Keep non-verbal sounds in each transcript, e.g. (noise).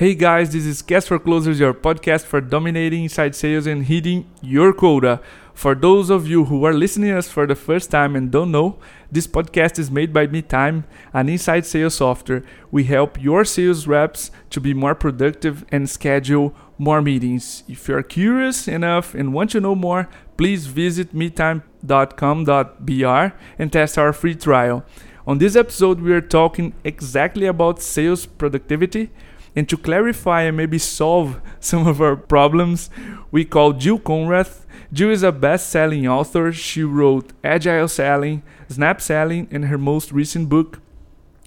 Hey guys, this is Cast for Closers, your podcast for dominating inside sales and hitting your quota. For those of you who are listening us for the first time and don't know, this podcast is made by Meetime, an inside sales software. We help your sales reps to be more productive and schedule more meetings. If you're curious enough and want to know more, please visit meetime.com.br and test our free trial. On this episode, we are talking exactly about sales productivity and to clarify and maybe solve (laughs) some of our problems, we call Jill Konrath. Jill is a best selling author. She wrote Agile Selling, Snap Selling, and her most recent book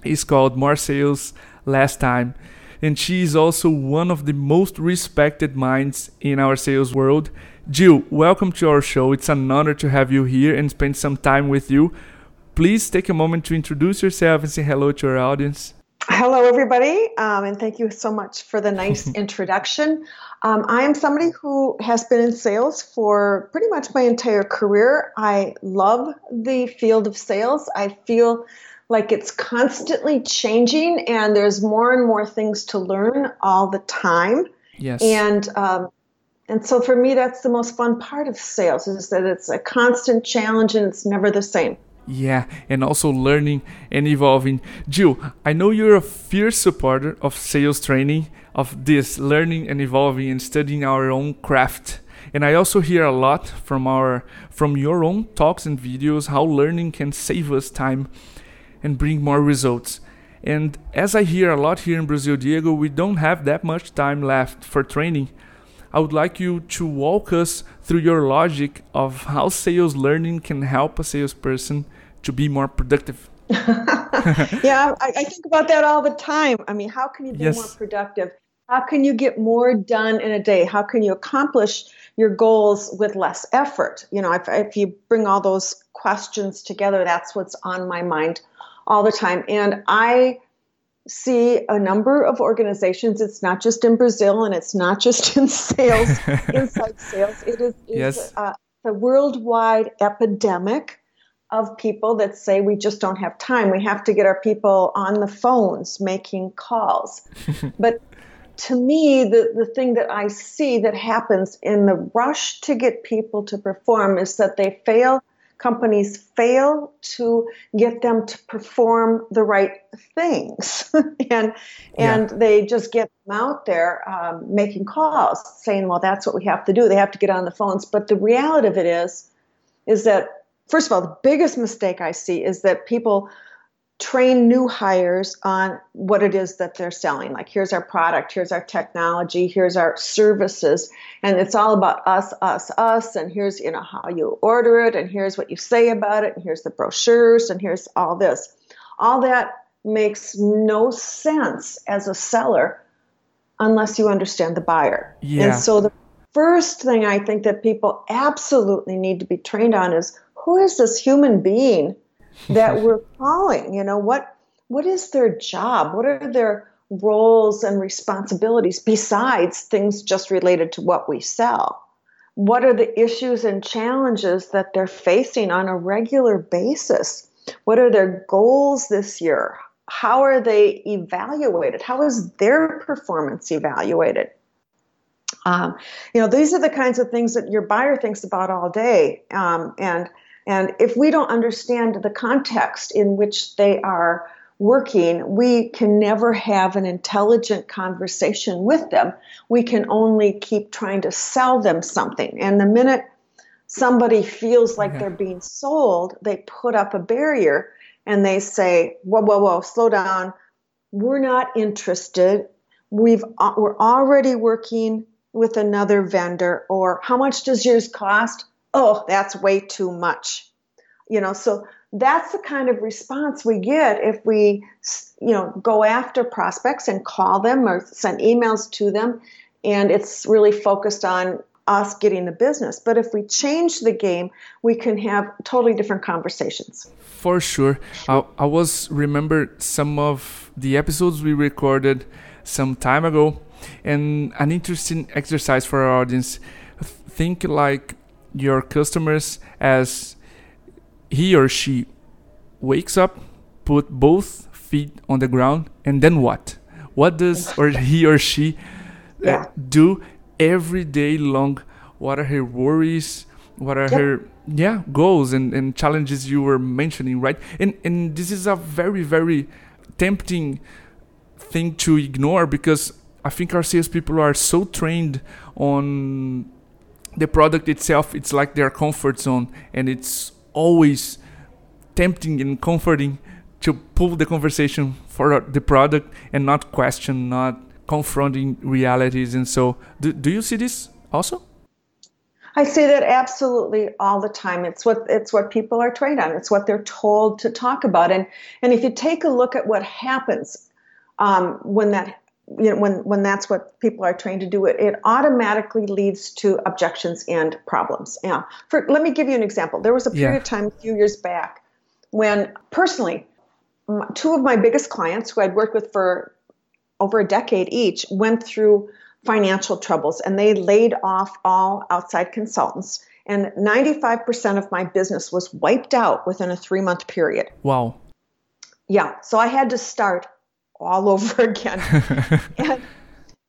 is called More Sales Less Time. And she is also one of the most respected minds in our sales world. Jill, welcome to our show. It's an honor to have you here and spend some time with you. Please take a moment to introduce yourself and say hello to our audience. Hello, everybody, um, and thank you so much for the nice (laughs) introduction. Um, I am somebody who has been in sales for pretty much my entire career. I love the field of sales. I feel like it's constantly changing, and there's more and more things to learn all the time. Yes. And um, and so for me, that's the most fun part of sales is that it's a constant challenge and it's never the same. Yeah, and also learning and evolving. Jill, I know you're a fierce supporter of sales training, of this learning and evolving and studying our own craft. And I also hear a lot from our from your own talks and videos how learning can save us time and bring more results. And as I hear a lot here in Brazil, Diego, we don't have that much time left for training. I would like you to walk us through your logic of how sales learning can help a salesperson to be more productive. (laughs) (laughs) yeah, I, I, think about that all the time. I mean, how can you be yes. more productive? How can you get more done in a day? How can you accomplish your goals with less effort? You know, if, if you bring all those questions together, that's what's on my mind all the time. And I see a number of organizations. It's not just in Brazil and it's not just in sales, (laughs) inside sales. It is yes. a, a worldwide epidemic of people that say we just don't have time. We have to get our people on the phones making calls. (laughs) but to me, the, the thing that I see that happens in the rush to get people to perform is that they fail companies fail to get them to perform the right things. And (laughs) and yeah. they just get them out there um, making calls saying well that's what we have to do. They have to get on the phones. But the reality of it is is that first of all the biggest mistake i see is that people train new hires on what it is that they're selling. Like, here's our product, here's our technology, here's our services, and it's all about us, us, us, and here's you know how you order it, and here's what you say about it, and here's the brochures, and here's all this. All that makes no sense as a seller unless you understand the buyer. Yeah. And so the first thing I think that people absolutely need to be trained on is who is this human being that we're calling. You know, what what is their job? What are their roles and responsibilities besides things just related to what we sell? What are the issues and challenges that they're facing on a regular basis? What are their goals this year? How are they evaluated? How is their performance evaluated? Um, you know, these are the kinds of things that your buyer thinks about all day. Um, and and if we don't understand the context in which they are working, we can never have an intelligent conversation with them. We can only keep trying to sell them something. And the minute somebody feels like they're being sold, they put up a barrier and they say, whoa, whoa, whoa, slow down. We're not interested. We've, uh, we're already working with another vendor, or how much does yours cost? Oh, that's way too much. You know, so that's the kind of response we get if we, you know, go after prospects and call them or send emails to them. And it's really focused on us getting the business. But if we change the game, we can have totally different conversations. For sure. I, I was remember some of the episodes we recorded some time ago and an interesting exercise for our audience. Think like your customers as he or she wakes up, put both feet on the ground, and then what? what does or he or she uh, do every day long what are her worries what are yep. her yeah goals and, and challenges you were mentioning right and and this is a very very tempting thing to ignore because i think our salespeople are so trained on the product itself it's like their comfort zone and it's always tempting and comforting to pull the conversation for the product and not question not confronting realities and so do, do you see this also I see that absolutely all the time. It's what it's what people are trained on. It's what they're told to talk about. And and if you take a look at what happens um, when that you know when when that's what people are trained to do, it it automatically leads to objections and problems. Yeah. For let me give you an example. There was a period yeah. of time a few years back when personally two of my biggest clients who I'd worked with for over a decade each went through financial troubles and they laid off all outside consultants. And 95% of my business was wiped out within a three month period. Wow. Yeah. So I had to start all over (laughs) again. (laughs) and,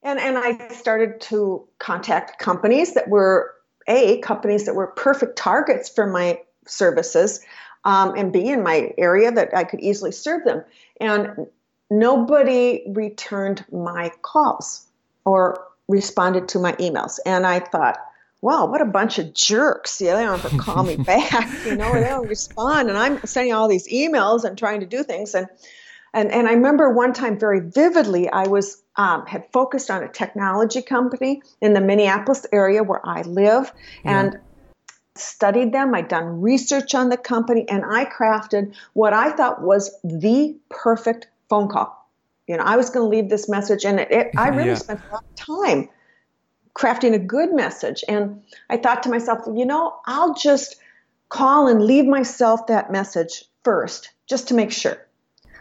and, and I started to contact companies that were A, companies that were perfect targets for my services, um, and B, in my area that I could easily serve them. And nobody returned my calls or responded to my emails. And I thought, wow, what a bunch of jerks. Yeah, they don't ever call me (laughs) back, you know, they don't respond. And I'm sending all these emails and trying to do things. And and, and I remember one time very vividly, I was um, had focused on a technology company in the Minneapolis area where I live, yeah. and studied them. I'd done research on the company, and I crafted what I thought was the perfect phone call you know, I was going to leave this message, and it, it, I really yeah. spent a lot of time crafting a good message. And I thought to myself, you know, I'll just call and leave myself that message first, just to make sure.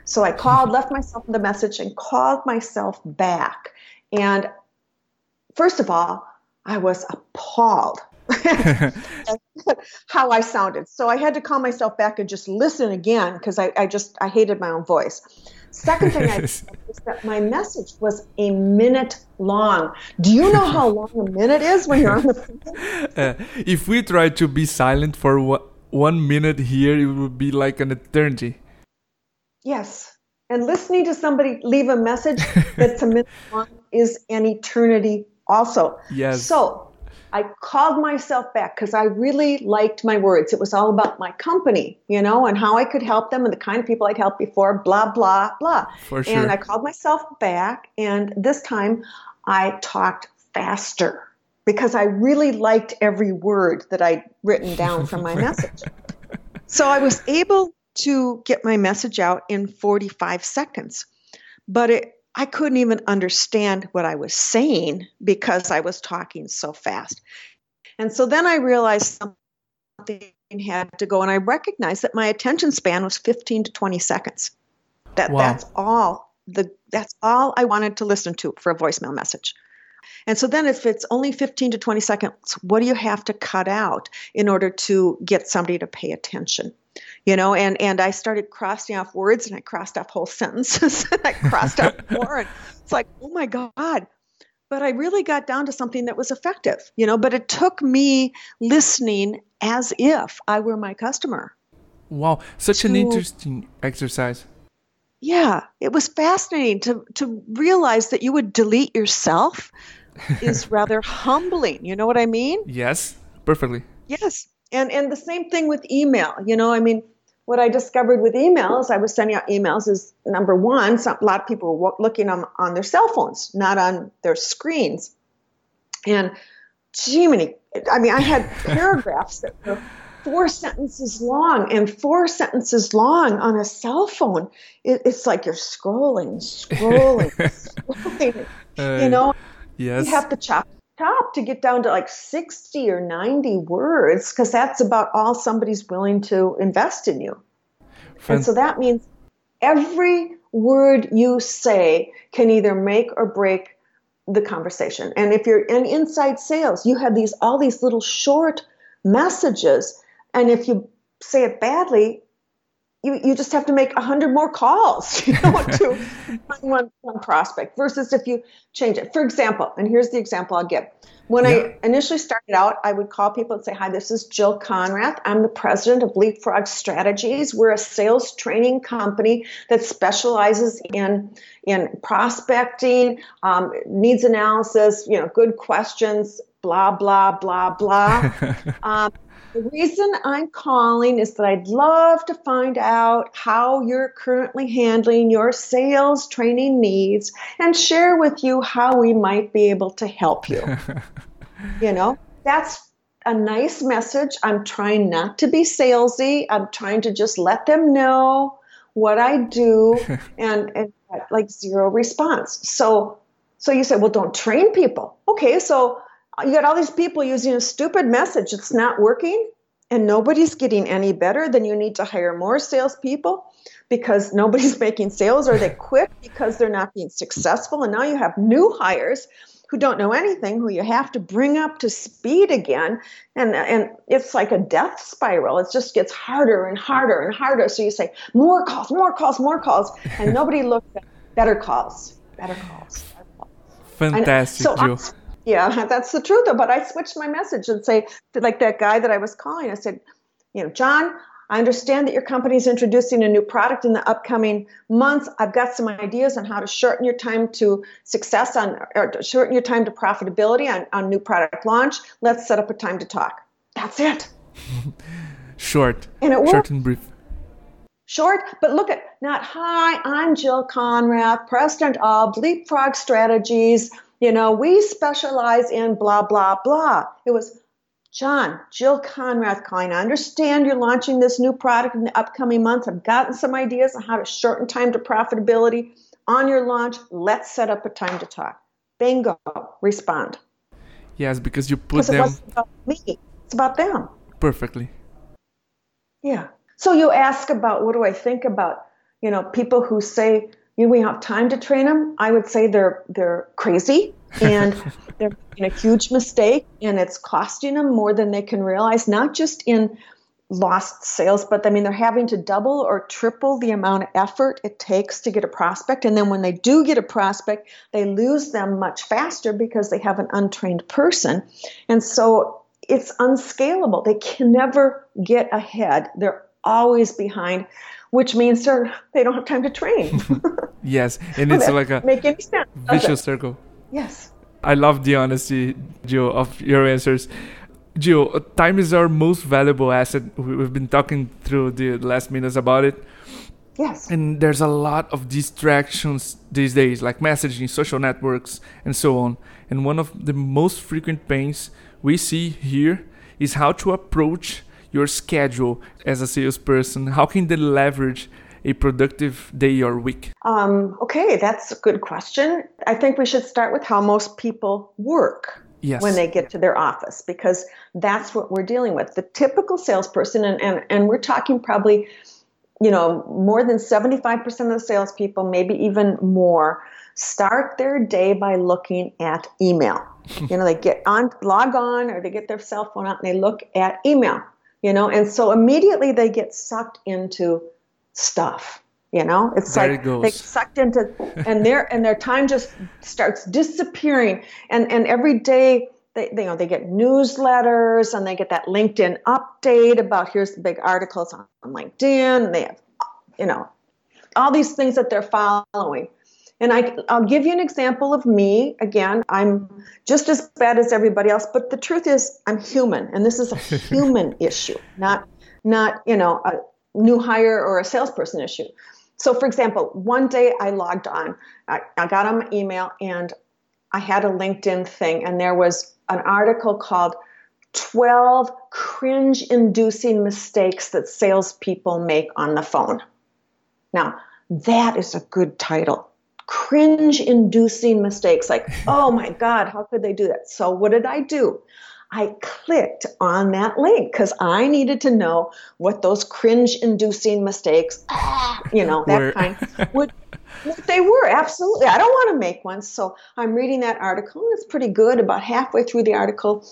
So I called, left myself the message, and called myself back. And first of all, I was appalled (laughs) (laughs) how I sounded. So I had to call myself back and just listen again because I, I just I hated my own voice. Second thing I (laughs) is that my message was a minute long. Do you know how long a minute is when you're on the phone? Uh, if we try to be silent for one minute here, it would be like an eternity. Yes. And listening to somebody leave a message (laughs) that's a minute long is an eternity also. Yes. So I called myself back because I really liked my words. It was all about my company, you know, and how I could help them and the kind of people I'd helped before, blah, blah, blah. For sure. And I called myself back, and this time I talked faster because I really liked every word that I'd written down from my (laughs) message. So I was able to get my message out in 45 seconds. But it I couldn't even understand what I was saying because I was talking so fast. And so then I realized something had to go, and I recognized that my attention span was 15 to 20 seconds. That wow. that's all the that's all I wanted to listen to for a voicemail message. And so then if it's only 15 to 20 seconds, what do you have to cut out in order to get somebody to pay attention? You know and and i started crossing off words and i crossed off whole (laughs) sentences and i crossed off (laughs) more. And it's like oh my god. But i really got down to something that was effective you know but it took me listening as if i were my customer. Wow. Such to, an interesting exercise. Yeah. It was fascinating to to realize that you would delete yourself is (laughs) rather humbling. You know what i mean? Yes. Perfectly. Yes. And and the same thing with email. You know i mean what I discovered with emails, I was sending out emails is number one, some, a lot of people were looking on, on their cell phones, not on their screens. And gee, many, I mean, I had paragraphs that were four sentences long, and four sentences long on a cell phone, it, it's like you're scrolling, scrolling, (laughs) scrolling. Uh, you know, yes. you have to chop top to get down to like 60 or 90 words because that's about all somebody's willing to invest in you. And so that means every word you say can either make or break the conversation. And if you're in inside sales, you have these all these little short messages and if you say it badly, you, you just have to make 100 more calls (laughs) you know, (laughs) to one, one prospect versus if you change it. For example, and here's the example I'll give. When yeah. I initially started out, I would call people and say, Hi, this is Jill Konrath. I'm the president of Leapfrog Strategies. We're a sales training company that specializes in, in prospecting, um, needs analysis, you know, good questions, blah, blah, blah, blah. (laughs) um, the reason I'm calling is that I'd love to find out how you're currently handling your sales training needs and share with you how we might be able to help you. (laughs) you know, that's a nice message. I'm trying not to be salesy. I'm trying to just let them know what I do (laughs) and, and like zero response. So so you say, well, don't train people. Okay, so you got all these people using a stupid message It's not working and nobody's getting any better, then you need to hire more salespeople because nobody's (laughs) making sales or they quit because they're not being successful. And now you have new hires who don't know anything, who you have to bring up to speed again. And, and it's like a death spiral. It just gets harder and harder and harder. So you say, more calls, more calls, more calls. And (laughs) nobody looks at better calls, better calls. Better calls. Fantastic, so Jill. Yeah, (laughs) that's the truth. though. But I switched my message and say, like that guy that I was calling, I said, you know, John, I understand that your company is introducing a new product in the upcoming months. I've got some ideas on how to shorten your time to success on, or shorten your time to profitability on, on new product launch. Let's set up a time to talk. That's it. (laughs) Short. And it worked. Short and brief. Short, but look at not hi, I'm Jill Konrath, president of Leapfrog Strategies you know, we specialize in blah, blah, blah. It was John, Jill Konrath calling. I understand you're launching this new product in the upcoming months. I've gotten some ideas on how to shorten time to profitability on your launch. Let's set up a time to talk. Bingo. Respond. Yes, because you put them. It about me. It's about them. Perfectly. Yeah. So you ask about what do I think about, you know, people who say, we have time to train them, I would say they're they're crazy (laughs) and they're making a huge mistake and it's costing them more than they can realize, not just in lost sales, but I mean they're having to double or triple the amount of effort it takes to get a prospect. And then when they do get a prospect, they lose them much faster because they have an untrained person. And so it's unscalable. They can never get ahead. They're always behind which means they don't have time to train. (laughs) yes, (laughs) and it's like a make any sense, vicious circle. Yes. I love the honesty, Jill, of your answers. Jill, time is our most valuable asset. We've been talking through the last minutes about it. Yes. And there's a lot of distractions these days, like messaging, social networks, and so on. And one of the most frequent pains we see here is how to approach your schedule as a salesperson? How can they leverage a productive day or week? Um, okay, that's a good question. I think we should start with how most people work. Yes. when they get to their office because that's what we're dealing with. The typical salesperson, and, and, and we're talking probably, you know, more than 75% of the salespeople, maybe even more, start their day by looking at email. (laughs) you know, they get on, log on, or they get their cell phone out and they look at email you know? And so immediately they get sucked into stuff you know? It's there like it they sucked into and their and their time just starts disappearing. And and every day they, they, you know they get newsletters and they get that linkedin update about here's the big articles on linkedin. And they have you know all these things that they're following and I, I'll give you an example of me. Again, I'm just as bad as everybody else, but the truth is, I'm human, and this is a (laughs) human issue, not not you know a new hire or a salesperson issue. So, for example, one day I logged on, I, I got on my email, and I had a LinkedIn thing, and there was an article called 12 cringe inducing mistakes that salespeople make on the phone. Now, that is a good title cringe inducing mistakes like, oh my God, how could they do that? So, what did I do? I clicked on that link because I needed to know what those cringe inducing mistakes, you know, that were. kind (laughs) would. They were absolutely. I don't want to make one. So I'm reading that article. and It's pretty good. About halfway through the article,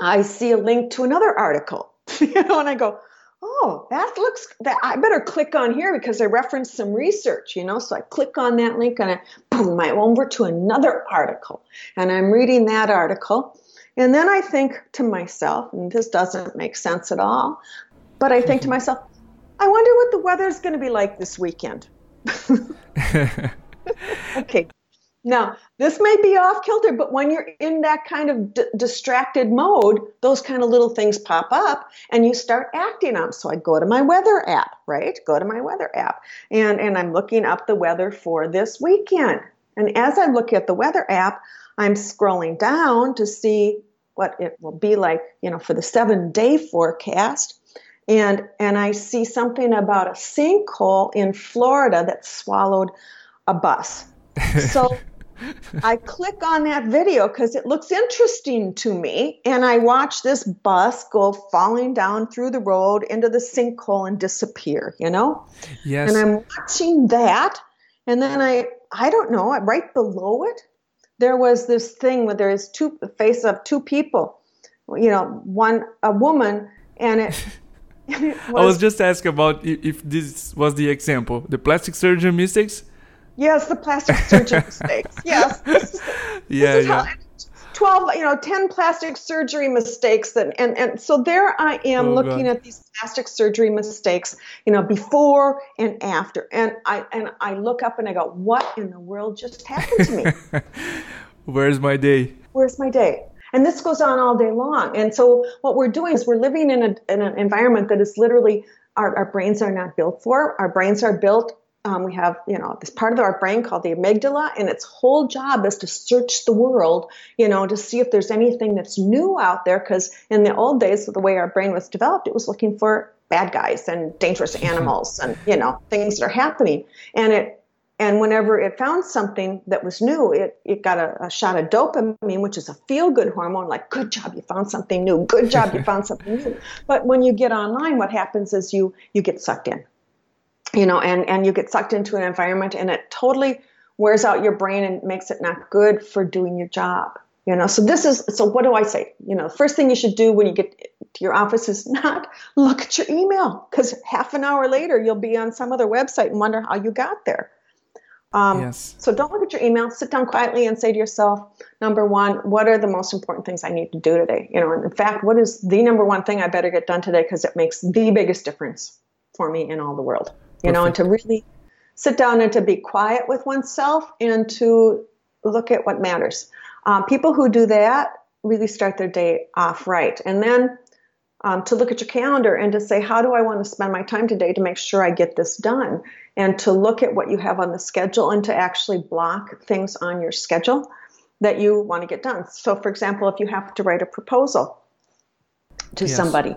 I see a link to another article, (laughs) you know, and I go, oh, that looks that I better click on here because I referenced some research, you know. So I click on that link and I boom, I'm over to another article, and I'm reading that article, and then I think to myself, and this doesn't make sense at all, but I think to mm-hmm. myself, I wonder what the weather's going to be like this weekend. (laughs) (laughs) okay, now, this may be off kilter, but when you're in that kind of d- distracted mode, those kind of little things pop up and you start acting on. So I go to my weather app, right? Go to my weather app and, and I'm looking up the weather for this weekend. And as I look at the weather app, I'm scrolling down to see what it will be like, you know, for the seven day forecast. And, and I see something about a sinkhole in Florida that swallowed a bus. So (laughs) I click on that video because it looks interesting to me. And I watch this bus go falling down through the road into the sinkhole and disappear, you know? Yes. And I'm watching that. And then I, I don't know, right below it, there was this thing where there is two, the face of two people, you know, one, a woman, and it, (laughs) was, I was just asking about if this was the example, the plastic surgeon mistakes Yes, the plastic surgery (laughs) mistakes. Yes. This is, yeah, (laughs) this is yeah. How, 12 you know 10 plastic surgery mistakes and and, and so there i am Oh, looking God. at these plastic surgery mistakes you know before and after and i and i look up and i go what in the world just happened to me (laughs) Where's my day? where's my day and this goes on all day long and so what we're doing is we're living in, a, in an environment that is literally our, our brains are not built for our brains are built um, we have you know this part of our brain called the amygdala and its whole job is to search the world you know to see if there's anything that's new out there because in the old days the way our brain was developed it was looking for bad guys and dangerous (laughs) animals and you know things that are happening and it and whenever it found something that was new, it, it got a, a shot of dopamine, which is a feel good hormone, like, good job, you found something new. Good job, you (laughs) found something new. But when you get online, what happens is you, you get sucked in, you know, and, and you get sucked into an environment and it totally wears out your brain and makes it not good for doing your job. You know, so this is, so what do I say? You know, the first thing you should do when you get to your office is not (laughs) look at your email because half an hour later you'll be on some other website and wonder how you got there. Um, Yes. So don't look at your email. Sit down quietly and say to yourself, number one, what are the most important things I need to do today? You know, and in fact, what is the number one thing I better get done today because it makes the biggest difference for me in all the world. You know, and to really sit down and to be quiet with oneself and to look at what matters. Um, people who do that really start their day off right, and then um, to look at your calendar and to say, how do I want to spend my time today to make sure I get this done? And to look at what you have on the schedule and to actually block things on your schedule that you want to get done. So, for example, if you have to write a proposal to Yes. somebody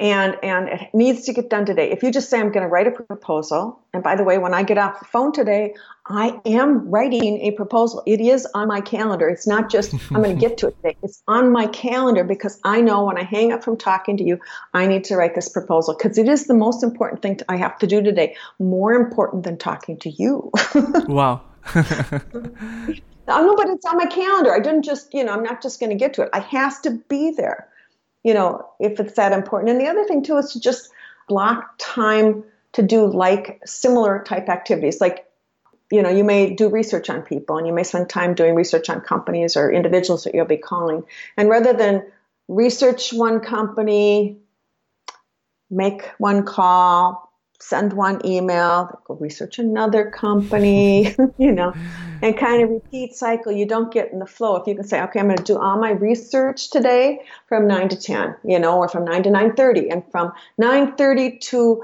and and it needs to get done today. If you just say I'm going to write a proposal, and by the way, when I get off the phone today, I am writing a proposal. It is on my calendar. It's not just (laughs) I'm going to get to it today. It's on my calendar because I know when I hang up from talking to you, I need to write this proposal because it is the most important thing I have to do today. More important than talking to you. (laughs) Wow. (laughs) Oh, I know, but it's on my calendar. I didn't just, you know, I'm not just going to get to it. I has to be there, you know, if it's that important. And the other thing too is to just block time to do like similar type activities. Like, you know, you may do research on people and you may spend time doing research on companies or individuals that you'll be calling. And rather than research one company, make one call, send one email, go research another company, (laughs) you know, and kind of repeat cycle. You don't get in the flow. If you can say, okay, I'm going to do all my research today from 9 to 10, you know, or from 9 to 9.30. And from 9.30 to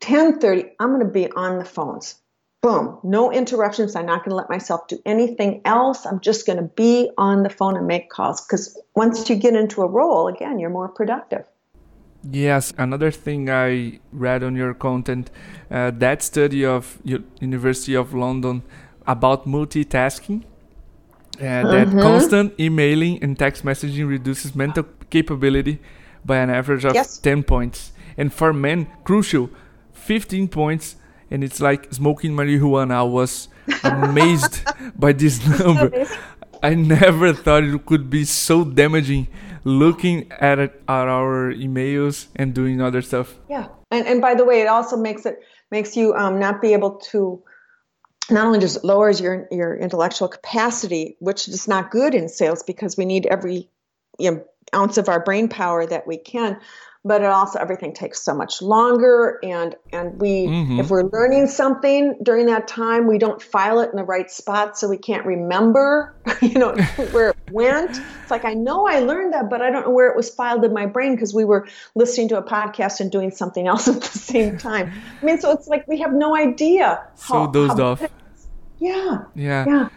10.30, I'm going to be on the phones. Boom. No interruptions. I'm not going to let myself do anything else. I'm just going to be on the phone and make calls. Because once you get into a role, again, you're more productive. Yes, another thing I read on your content, uh, that study of U- University of London about multitasking, uh, that Mhm. constant emailing and text messaging reduces mental capability by an average of Yes. 10 points. And for men, crucial, 15 points. And it's like smoking marijuana. I was (laughs) amazed by this number. I never thought it could be so damaging looking at it, at our emails and doing other stuff. Yeah, and and by the way, it also makes it makes you um, not be able to not only just lowers your your intellectual capacity, which is not good in sales because we need every you know, ounce of our brain power that we can, but it also everything takes so much longer and and we mm-hmm. if we're learning something during that time we don't file it in the right spot so we can't remember (laughs) you know (laughs) where it went. It's like i know i learned that but i don't know where it was filed in my brain because we were listening to a podcast and doing something (laughs) else at the same time. I mean so it's like we have no idea how, so dozed how off yeah. Yeah. Yeah.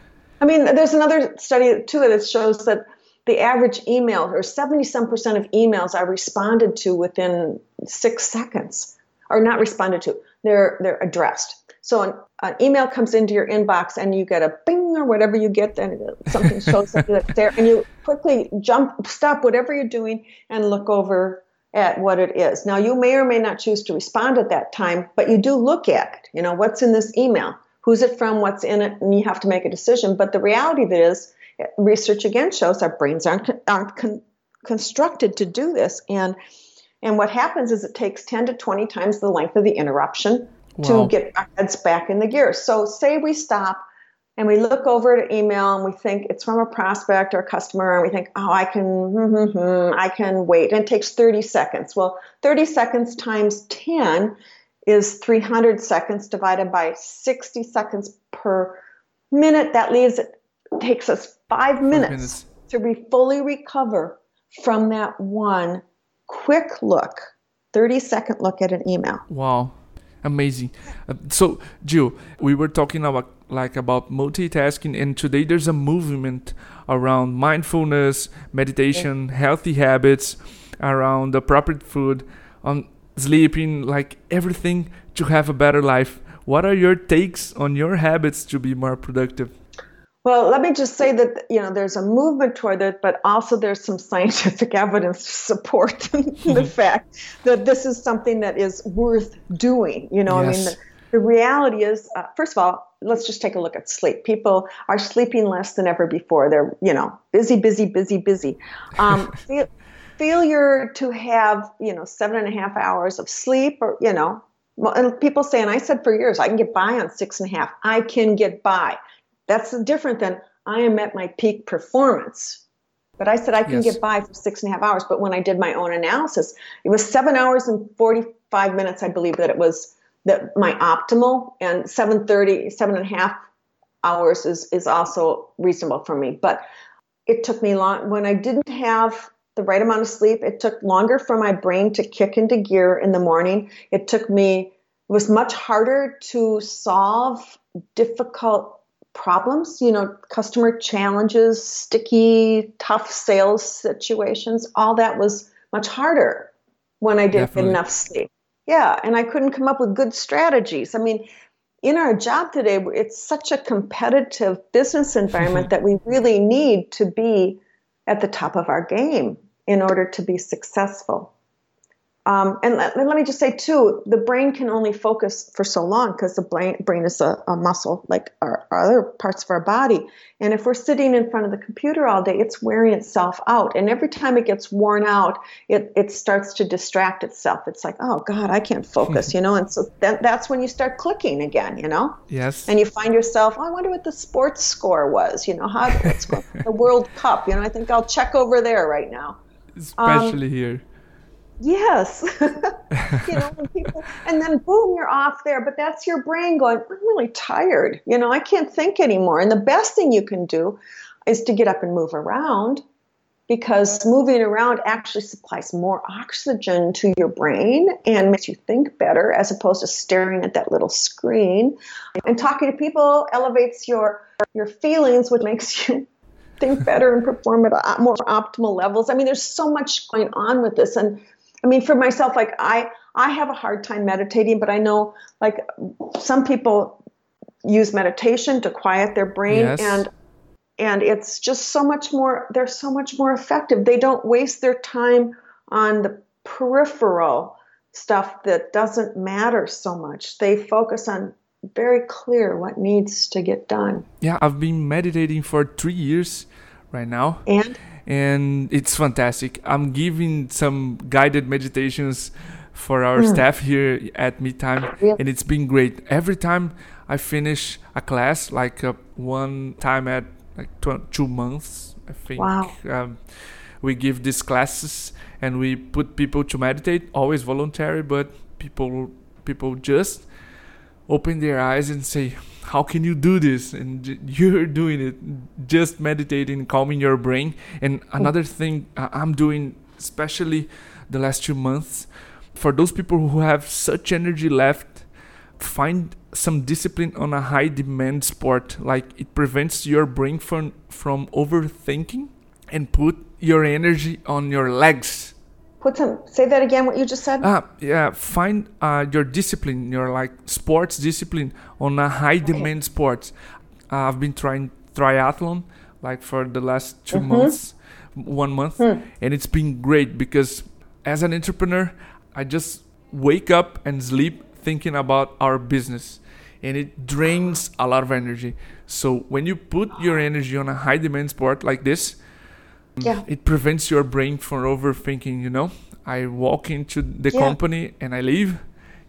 I mean there's another study too that shows that the average email or 70 some percent of emails are responded to within six seconds or not responded to. They're they're addressed. So an, an, email comes into your inbox and you get a bing or whatever you get then something shows up there and you quickly jump stop whatever you're doing and look over at what it is. Now you may or may not choose to respond at that time but you do look at it. You know what's in this email? Who's it from? What's in it? And you have to make a decision. But the reality of it is research again shows our brains aren't, aren't con- constructed to do this. And, and what happens is it takes 10 to 20 times the length of the interruption wow. to get our heads back in the gear. So, say we stop and we look over at an email and we think it's from a prospect or a customer and we think, oh, I can, I can wait. And it takes 30 seconds. Well, 30 seconds times 10 is 300 seconds divided by 60 seconds per minute. That leaves it takes us five minutes, minutes to be fully recover from that one quick look, 30 second look at an email. Wow. Amazing. Uh, so, Jill, we were talking about like about multitasking and today there's a movement around mindfulness, meditation, healthy habits, around the proper food, on sleeping, like everything to have a better life. What are your takes on your habits to be more productive? Well, let me just say that you know there's a movement toward it, but also there's some scientific (laughs) evidence to support (laughs) the mm-hmm. fact that this is something that is worth doing. You know, yes. I mean, the, the reality is, uh, first of all, let's just take a look at sleep. People are sleeping less than ever before. They're you know busy, busy, busy, busy. Um, (laughs) failure to have you know seven and a half hours of sleep, or you know, and people say, and I said for years, I can get by on six and a half. I can get by. That's different than I am at my peak performance. But I said I can yes. get by for six and a half hours. But when I did my own analysis, it was seven hours and 45 minutes, I believe that it was that my optimal and 7.30, seven and a half hours is, is also reasonable for me. But it took me long when I didn't have the right amount of sleep. It took longer for my brain to kick into gear in the morning. It took me, it was much harder to solve difficult problems, you know, customer challenges, sticky, tough sales situations, all that was much harder when I didn't get enough sleep. Yeah, and I couldn't come up with good strategies. I mean, in our job today, it's such a competitive business environment (laughs) that we really need to be at the top of our game in order to be successful. Um, and let, let, me just say too, the brain can only focus for so long because the brain, brain is a, a muscle like our, our, other parts of our body. And if we're sitting in front of the computer all day, it's wearing itself out. And every time it gets worn out, it, it starts to distract itself. It's like, oh God, I can't focus, (laughs) you know? And so that, that's when you start clicking again, you know? Yes. And you find yourself, oh, I wonder what the sports score was, you know, how (laughs) the World Cup, you know, I think I'll check over there right now. Especially um, here Yes. (laughs) you know, people, and then boom, you're off there. But that's your brain going, I'm really tired. You know, I can't think anymore. And the best thing you can do is to get up and move around because moving around actually supplies more oxygen to your brain and makes you think better as opposed to staring at that little screen. And talking to people elevates your your feelings, which makes you think better and perform at more optimal levels. I mean, there's so much going on with this, and I mean, for myself, like I, I have a hard time meditating, but I know like some people use meditation to quiet their brain yes. and and it's just so much more they're so much more effective. They don't waste their time on the peripheral stuff that doesn't matter so much. They focus on very clear what needs to get done. Yeah i've been meditating for three years right now. And and it's fantastic. I'm giving some guided meditations for our mm. staff here at Meetime, yeah. and it's been great. Every time I finish a class, like uh, one time at like tw- two months, I think. Wow. Um, we give these classes and we put people to meditate, always voluntary, but people people just open their eyes and say, "How can you do this?" And you're doing it, just meditating, calming your brain. And another oh. thing I'm doing, especially the last two months, for those people who have such energy left, find some discipline on a high demand sport. Like it prevents your brain from from overthinking and put your energy on your legs put some say that again what you just said ah yeah find uh, your discipline your like sports discipline on a high demand okay. sports uh, i've been trying triathlon like for the last 2 mm-hmm. months one month hmm. and it's been great because as an entrepreneur i just wake up and sleep thinking about our business and it drains a lot of energy so when you put your energy on a high demand sport like this yeah. it prevents your brain from overthinking you know i walk into the yeah. company and i leave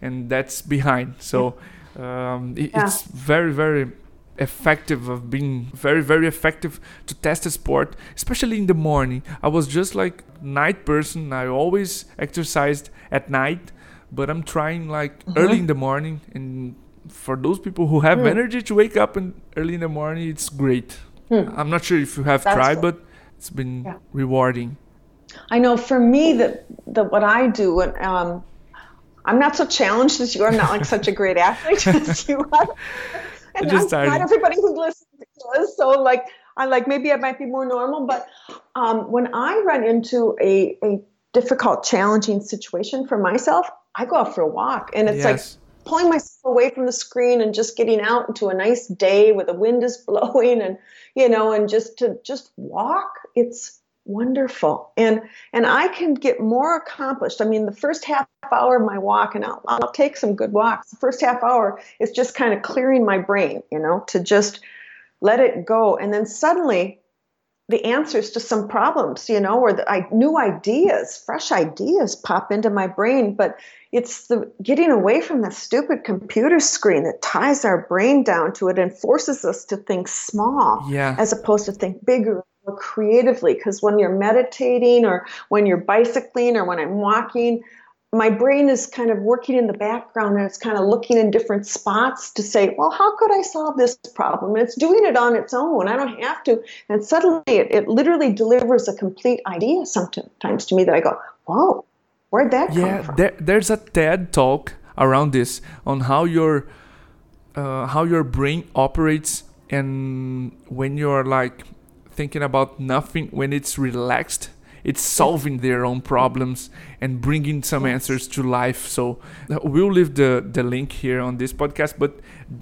and that's behind so um, it, yeah. it's very very effective of being very very effective to test a sport especially in the morning i was just like night person i always exercised at night but i'm trying like mm-hmm. early in the morning and for those people who have mm. energy to wake up and early in the morning it's great mm. i'm not sure if you have That's tried but it's been yeah. rewarding. I know for me that that what I do, um, I'm not so challenged as you are. I'm not like such a great athlete (laughs) as you are. And just not, not everybody who listens is. So like I like maybe I might be more normal, but um, when I run into a, a difficult, challenging situation for myself, I go out for a walk, and it's yes. like pulling myself away from the screen and just getting out into a nice day where the wind is (laughs) blowing and you know and just to just walk it's wonderful. And and i can get more accomplished. I mean the first half hour of my walk and i'll, I'll take some good walks. The first half hour is just kind of clearing my brain you know to just let it go. And then suddenly the answers to some problems you know or the I, new ideas fresh ideas pop into my brain but it's the getting away from the stupid computer screen that ties our brain down to it and forces us to think small yeah. as opposed to think bigger more creatively because when you're meditating or when you're bicycling or when I'm walking, my brain is kind of working in the background and it's kind of looking in different spots to say, well, how could I solve this problem? And it's doing it on its own. I don't have to. And suddenly it, it literally delivers a complete idea sometimes to me that I go, whoa, where'd that yeah, come from? There, there's a TED talk around this on how your uh, how your brain operates and when you're like thinking about nothing when it's relaxed it's solving their own problems and bringing some answers to life. So we'll leave the, the link here on this podcast but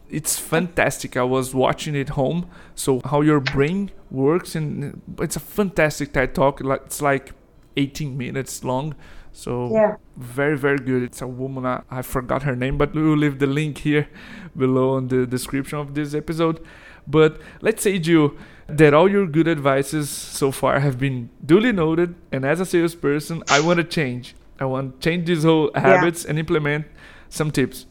it's fantastic. I was watching it home. So how your brain works and it's a fantastic ted talk. It's like 18 minutes long. So yeah. very very good. It's a woman. I, I forgot her name but we will leave the link here below in the description of this episode but let's say you that all your good advices so far have been duly noted and as a salesperson i want to change. I want to change these whole habits yeah. and implement some tips.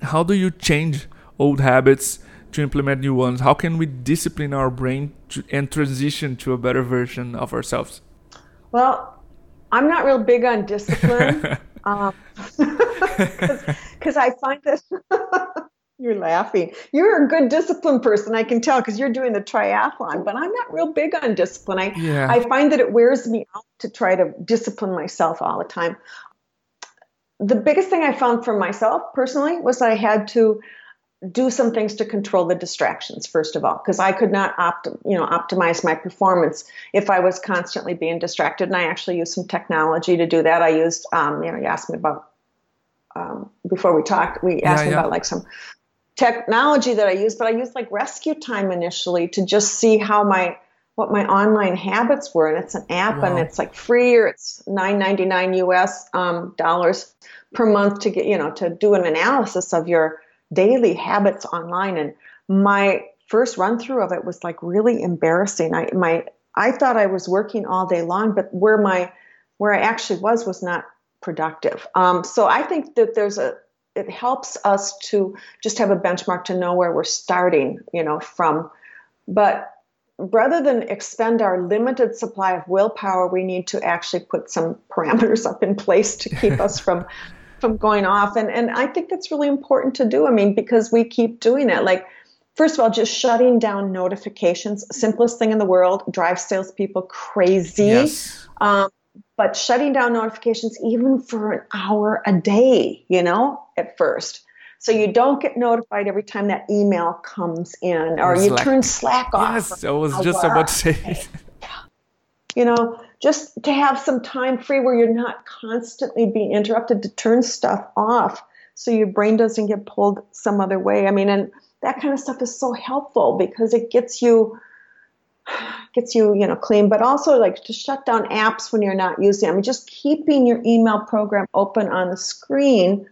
How do you change old habits to implement new ones? How can we discipline our brain to, and transition to a better version of ourselves? Well i'm not real big on discipline because (laughs) um, (laughs) i find that (laughs) You're laughing. You're a good discipline person, I can tell, because you're doing the triathlon. But I'm not real big on discipline. I yeah. I find that it wears me out to try to discipline myself all the time. The biggest thing I found for myself personally was that I had to do some things to control the distractions first of all because i could not opt, you know optimize my performance if i was constantly being distracted and i actually used some technology to do that i used um, you know you asked me about um, before we talked we asked yeah, me yeah. about like some technology that I use, but I used like Rescue Time initially to just see how my what my online habits were, and it's an app, wow. and it's like free or it's nine ninety nine US um, dollars per month to get you know to do an analysis of your daily habits online. And my first run through of it was like really embarrassing. I my I thought I was working all day long, but where my where I actually was was not productive. Um, so I think that there's a it helps us to just have a benchmark to know where we're starting, you know, from. But rather than expend our limited supply of willpower, we need to actually put some parameters up in place to keep us from (laughs) from going off. And and I think that's really important to do. I mean, because we keep doing it. Like, first of all, just shutting down notifications, simplest thing in the world, drives salespeople crazy. Yes. Um, but shutting down notifications even for an hour a day, you know, at first. So you don't get notified every time that email comes in or you turn Slack off. Yes, I was just about to say. (laughs) you know, just to have some time free where you're not constantly being interrupted to turn stuff off so your brain doesn't get pulled some other way. I mean, and that kind of stuff is so helpful because it gets you gets you, you know, clean, but also like to shut down apps when you're not using them. Just keeping your email program open on the screen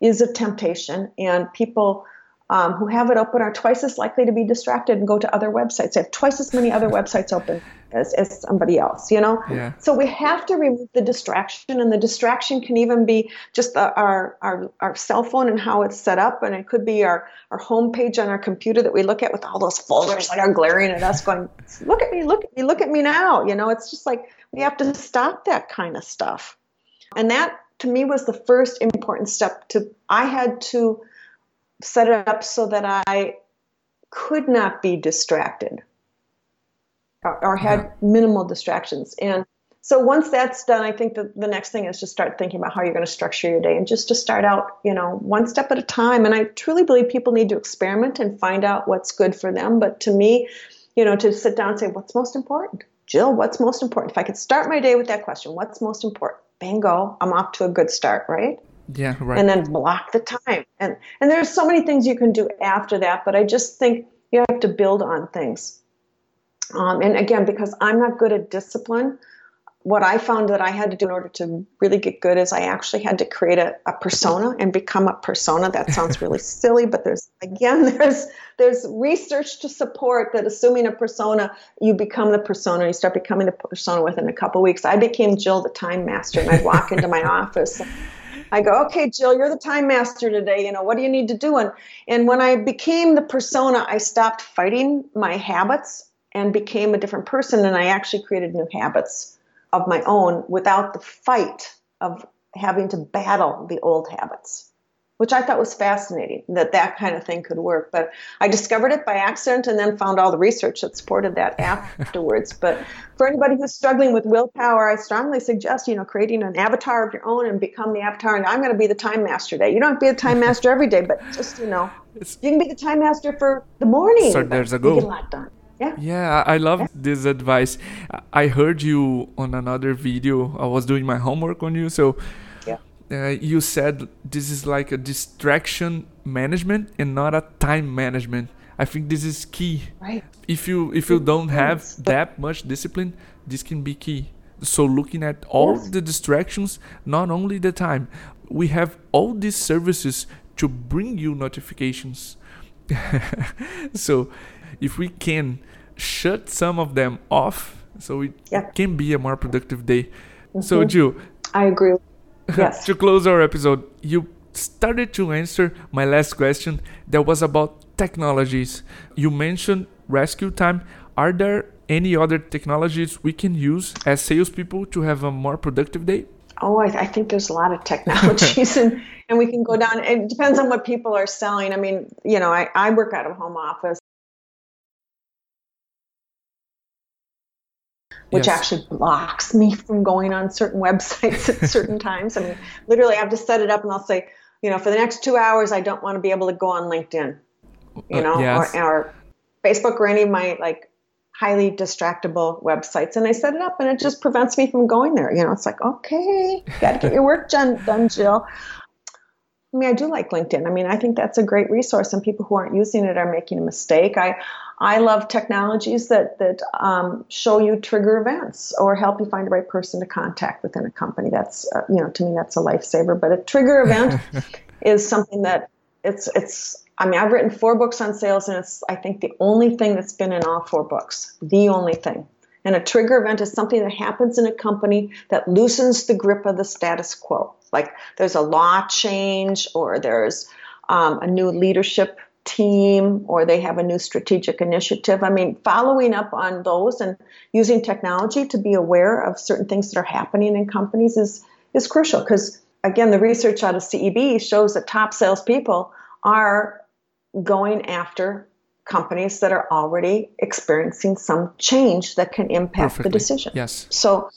is a temptation, and people um, who have it open are twice as likely to be distracted and go to other websites. They have twice as many other websites open as, as somebody else, you know? Yeah. So we have to remove the distraction, and the distraction can even be just the, our, our, our cell phone and how it's set up, and it could be our, our home page on our computer that we look at with all those folders that are glaring at us going, look at me, look at me, look at me now. You know, it's just like we have to stop that kind of stuff. And that to me was the first important step to I had to set it up so that I could not be distracted or, or had yeah. minimal distractions. And so once that's done, I think that the next thing is to start thinking about how you're going to structure your day and just to start out, you know, one step at a time. And I truly believe people need to experiment and find out what's good for them. But to me, you know, to sit down and say, what's most important? Jill, what's most important? If I could start my day with that question, what's most important? Bingo, I'm off to a good start, right? Yeah, right. And then block the time. And and there's so many things you can do after that, but I just think you have to build on things. Um, and again, because I'm not good at discipline, what I found that I had to do in order to really get good is I actually had to create a, a persona and become a persona. That sounds (laughs) really silly, but there's again (laughs) there's there's research to support that assuming a persona, you become the persona, you start becoming the persona within a couple weeks. I became Jill the time master and I'd walk into my (laughs) office. I go, okay, Jill, you're the time master today. You know, what do you need to do? And, and when I became the persona, I stopped fighting my habits and became a different person. And I actually created new habits of my own without the fight of having to battle the old habits, which I thought was fascinating that that kind of thing could work. But I discovered it by accident and then found all the research that supported that (laughs) afterwards. but for anybody who's struggling with willpower, I strongly suggest, you know, creating an avatar of your own and become the avatar. And I'm going to be the time master today. You don't have to be the time (laughs) master every day, but just, you know, it's, you can be the time master for the morning. So there's a goal. You get a lot done. Yeah. Yeah, I love yeah. this advice. I heard you on another video. I was doing my homework on you, so. Uh, you said this is like a distraction management and not a time management. I think this is key. Right. If you if you don't have that much discipline, this can be key. So looking at all yes. the distractions, not only the time, we have all these services to bring you notifications. (laughs) so if we can shut some of them off so it yeah. can be a more productive day. Mm-hmm. So, Jill, I agree. (laughs) Yes. to close our episode, you started to answer my last question that was about technologies. You mentioned RescueTime. Are there any other technologies we can use as salespeople to have a more productive day? Oh, I, I think there's a lot of technologies, (laughs) and, and we can go down. It depends on what people are selling. I mean, you know, I, I work out of home office. Which yes. actually blocks me from going on certain (laughs) websites at certain (laughs) times. I mean, literally, I have to set it up and I'll say, you know, for the next two hours, I don't want to be able to go on LinkedIn, you uh, know, uh, yes. or, or Facebook or any of my like highly distractible websites. And I set it up and it just prevents me from going there. You know, it's like, okay, got to get your work done, done, Jill. I mean, I do like LinkedIn. I mean, I think that's a great resource, and people who aren't using it are making a mistake. I, I love technologies that that um, show you trigger events or help you find the right person to contact within a company. That's uh, you know, to me, that's a lifesaver. But a trigger event (laughs) is something that it's it's. I mean, I've written four books on sales, and it's I think the only thing that's been in all four books, the only thing. And a trigger event is something that happens in a company that loosens the grip of the status quo. Like there's a law change, or there's um, a new leadership team, or they have a new strategic initiative. I mean, following up on those and using technology to be aware of certain things that are happening in companies is is crucial because again, the research out of CEB shows that top salespeople are going after companies that are already experiencing some change that can impact Perfectly. the decision. Yes. So,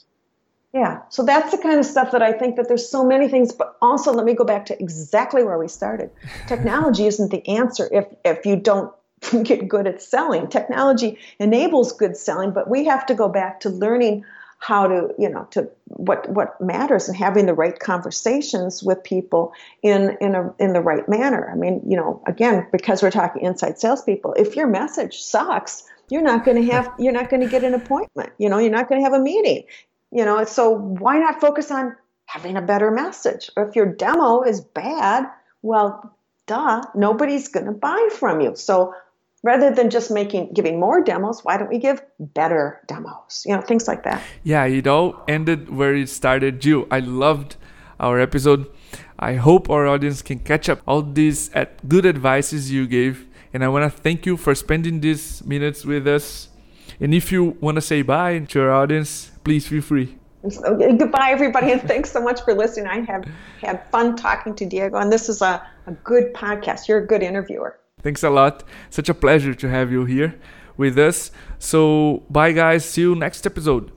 yeah, so that's the kind of stuff that I think that there's so many things, but also let me go back to exactly where we started. (laughs) Technology isn't the answer if if you don't (laughs) get good at selling. Technology enables good selling, but we have to go back to learning how to you know to what what matters and having the right conversations with people in in a in the right manner. I mean, you know, again, because we're talking inside salespeople, if your message sucks, you're not going to have you're not going to get an appointment. You know, you're not going to have a meeting. You know, so why not focus on having a better message? Or if your demo is bad, well, duh, nobody's going to buy from you. So rather than just making giving more demos why don't we give better demos? You know things like that. Yeah it all ended where it started. Jill i loved our episode. I hope our audience can catch up all these good advices you gave. And i want to thank you for spending these minutes with us. And if you want to say bye to our audience please feel free so, (laughs) goodbye everybody and thanks so much for listening i have had fun talking to diego and this is a, a good podcast you're a good interviewer Thanks a lot. Such a pleasure to have you here with us. So, bye, guys. See you next episode.